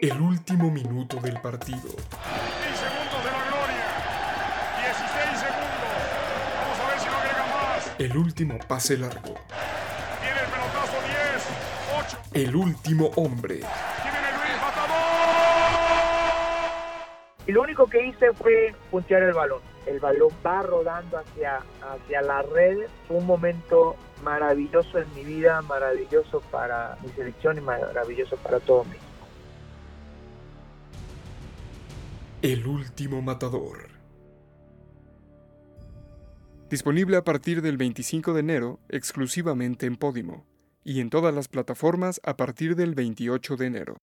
El último minuto del partido. Mil segundos de la gloria. 16 segundos. Vamos a ver si no agrega más. El último pase largo. Tiene el pelotazo 10, 8. El último hombre. Tiene Luis Matador. Y lo único que hice fue puntear el balón. El balón va rodando hacia, hacia la red. Fue un momento maravilloso en mi vida, maravilloso para mi selección y maravilloso para todo México. El último matador. Disponible a partir del 25 de enero exclusivamente en Podimo y en todas las plataformas a partir del 28 de enero.